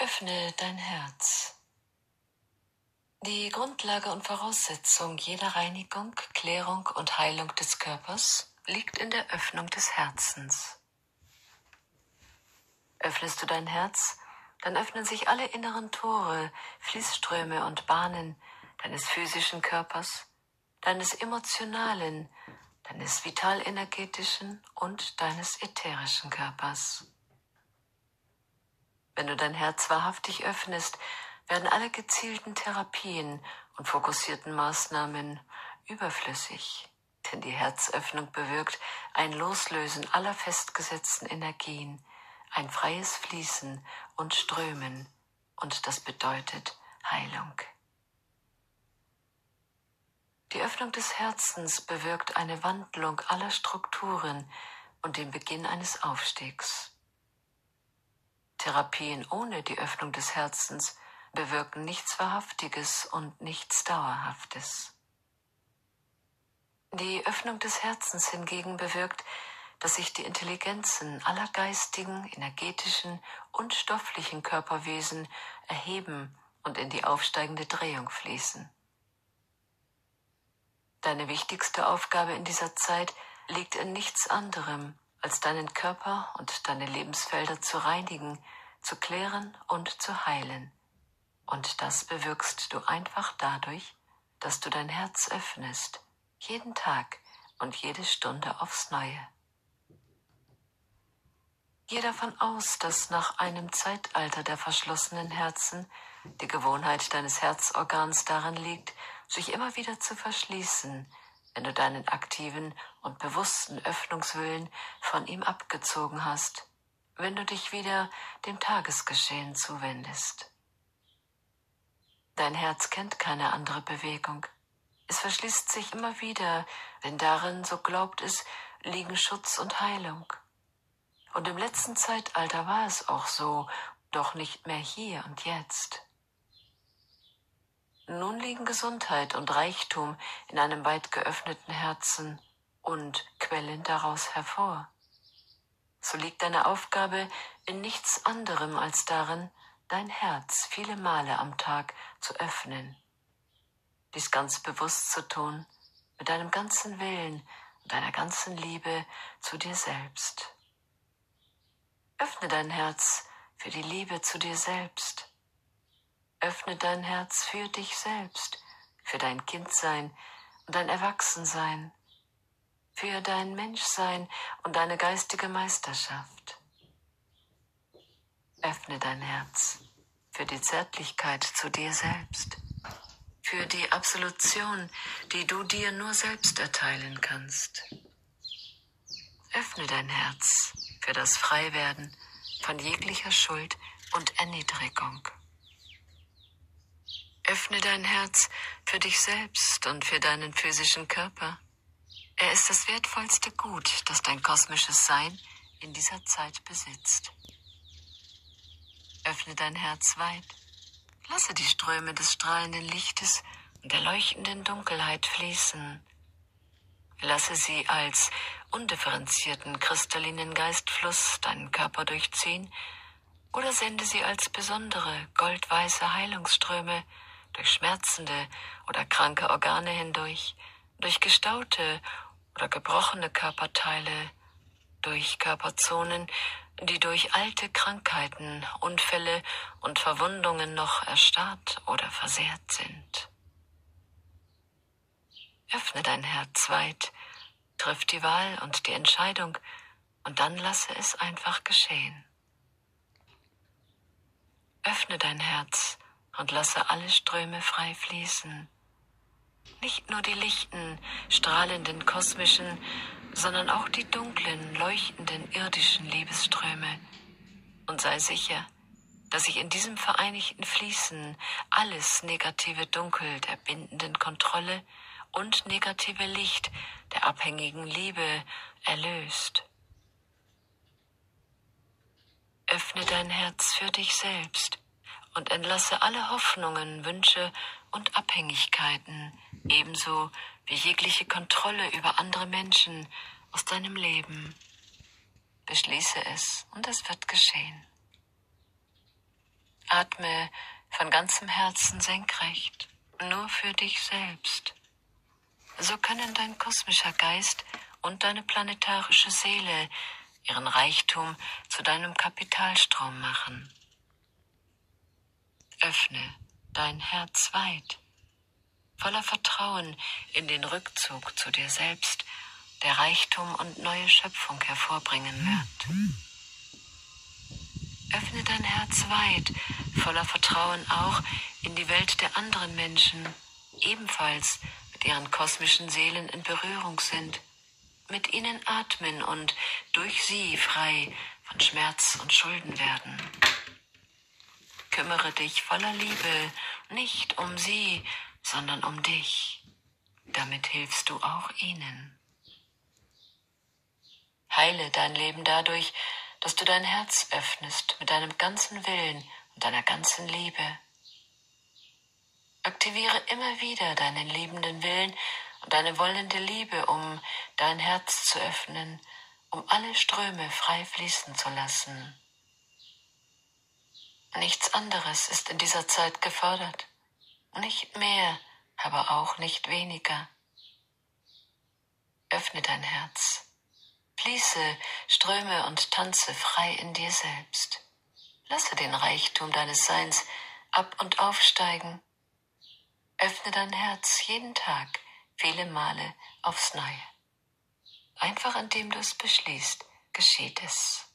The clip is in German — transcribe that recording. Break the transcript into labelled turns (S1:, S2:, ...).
S1: Öffne dein Herz. Die Grundlage und Voraussetzung jeder Reinigung, Klärung und Heilung des Körpers liegt in der Öffnung des Herzens. Öffnest du dein Herz, dann öffnen sich alle inneren Tore, Fließströme und Bahnen deines physischen Körpers, deines emotionalen, deines vitalenergetischen und deines ätherischen Körpers. Wenn du dein Herz wahrhaftig öffnest, werden alle gezielten Therapien und fokussierten Maßnahmen überflüssig, denn die Herzöffnung bewirkt ein Loslösen aller festgesetzten Energien, ein freies Fließen und Strömen, und das bedeutet Heilung. Die Öffnung des Herzens bewirkt eine Wandlung aller Strukturen und den Beginn eines Aufstiegs. Therapien ohne die Öffnung des Herzens bewirken nichts Wahrhaftiges und nichts Dauerhaftes. Die Öffnung des Herzens hingegen bewirkt, dass sich die Intelligenzen aller geistigen, energetischen und stofflichen Körperwesen erheben und in die aufsteigende Drehung fließen. Deine wichtigste Aufgabe in dieser Zeit liegt in nichts anderem, als deinen Körper und deine Lebensfelder zu reinigen, zu klären und zu heilen. Und das bewirkst du einfach dadurch, dass du dein Herz öffnest, jeden Tag und jede Stunde aufs Neue. Geh davon aus, dass nach einem Zeitalter der verschlossenen Herzen die Gewohnheit deines Herzorgans darin liegt, sich immer wieder zu verschließen, wenn du deinen aktiven und bewussten Öffnungswillen von ihm abgezogen hast, wenn du dich wieder dem Tagesgeschehen zuwendest. Dein Herz kennt keine andere Bewegung. Es verschließt sich immer wieder, denn darin, so glaubt es, liegen Schutz und Heilung. Und im letzten Zeitalter war es auch so, doch nicht mehr hier und jetzt. Nun liegen Gesundheit und Reichtum in einem weit geöffneten Herzen und quellen daraus hervor. So liegt deine Aufgabe in nichts anderem als darin, dein Herz viele Male am Tag zu öffnen. Dies ganz bewusst zu tun, mit deinem ganzen Willen und deiner ganzen Liebe zu dir selbst. Öffne dein Herz für die Liebe zu dir selbst. Öffne dein Herz für dich selbst, für dein Kindsein und dein Erwachsensein, für dein Menschsein und deine geistige Meisterschaft. Öffne dein Herz für die Zärtlichkeit zu dir selbst, für die Absolution, die du dir nur selbst erteilen kannst. Öffne dein Herz für das Freiwerden von jeglicher Schuld und Erniedrigung. Öffne dein Herz für dich selbst und für deinen physischen Körper. Er ist das wertvollste Gut, das dein kosmisches Sein in dieser Zeit besitzt. Öffne dein Herz weit. Lasse die Ströme des strahlenden Lichtes und der leuchtenden Dunkelheit fließen. Lasse sie als undifferenzierten kristallinen Geistfluss deinen Körper durchziehen oder sende sie als besondere goldweiße Heilungsströme durch schmerzende oder kranke Organe hindurch, durch gestaute oder gebrochene Körperteile, durch Körperzonen, die durch alte Krankheiten, Unfälle und Verwundungen noch erstarrt oder versehrt sind. Öffne dein Herz weit, triff die Wahl und die Entscheidung und dann lasse es einfach geschehen. Öffne dein Herz und lasse alle Ströme frei fließen. Nicht nur die lichten, strahlenden, kosmischen, sondern auch die dunklen, leuchtenden irdischen Liebesströme. Und sei sicher, dass sich in diesem vereinigten Fließen alles negative Dunkel der bindenden Kontrolle und negative Licht der abhängigen Liebe erlöst. Öffne dein Herz für dich selbst und entlasse alle Hoffnungen, Wünsche und Abhängigkeiten, ebenso wie jegliche Kontrolle über andere Menschen aus deinem Leben. Beschließe es und es wird geschehen. Atme von ganzem Herzen senkrecht, nur für dich selbst. So können dein kosmischer Geist und deine planetarische Seele ihren Reichtum zu deinem Kapitalstrom machen. Öffne dein Herz weit, voller Vertrauen in den Rückzug zu dir selbst, der Reichtum und neue Schöpfung hervorbringen wird. Öffne dein Herz weit, voller Vertrauen auch in die Welt der anderen Menschen, ebenfalls mit ihren kosmischen Seelen in Berührung sind, mit ihnen atmen und durch sie frei von Schmerz und Schulden werden. Kümmere dich voller Liebe nicht um sie, sondern um dich. Damit hilfst du auch ihnen. Heile dein Leben dadurch, dass du dein Herz öffnest mit deinem ganzen Willen und deiner ganzen Liebe. Aktiviere immer wieder deinen liebenden Willen und deine wollende Liebe, um dein Herz zu öffnen, um alle Ströme frei fließen zu lassen. Nichts anderes ist in dieser Zeit gefordert, nicht mehr, aber auch nicht weniger. Öffne dein Herz, fließe, ströme und tanze frei in dir selbst. Lasse den Reichtum deines Seins ab und aufsteigen. Öffne dein Herz jeden Tag viele Male aufs Neue. Einfach indem du es beschließt, geschieht es.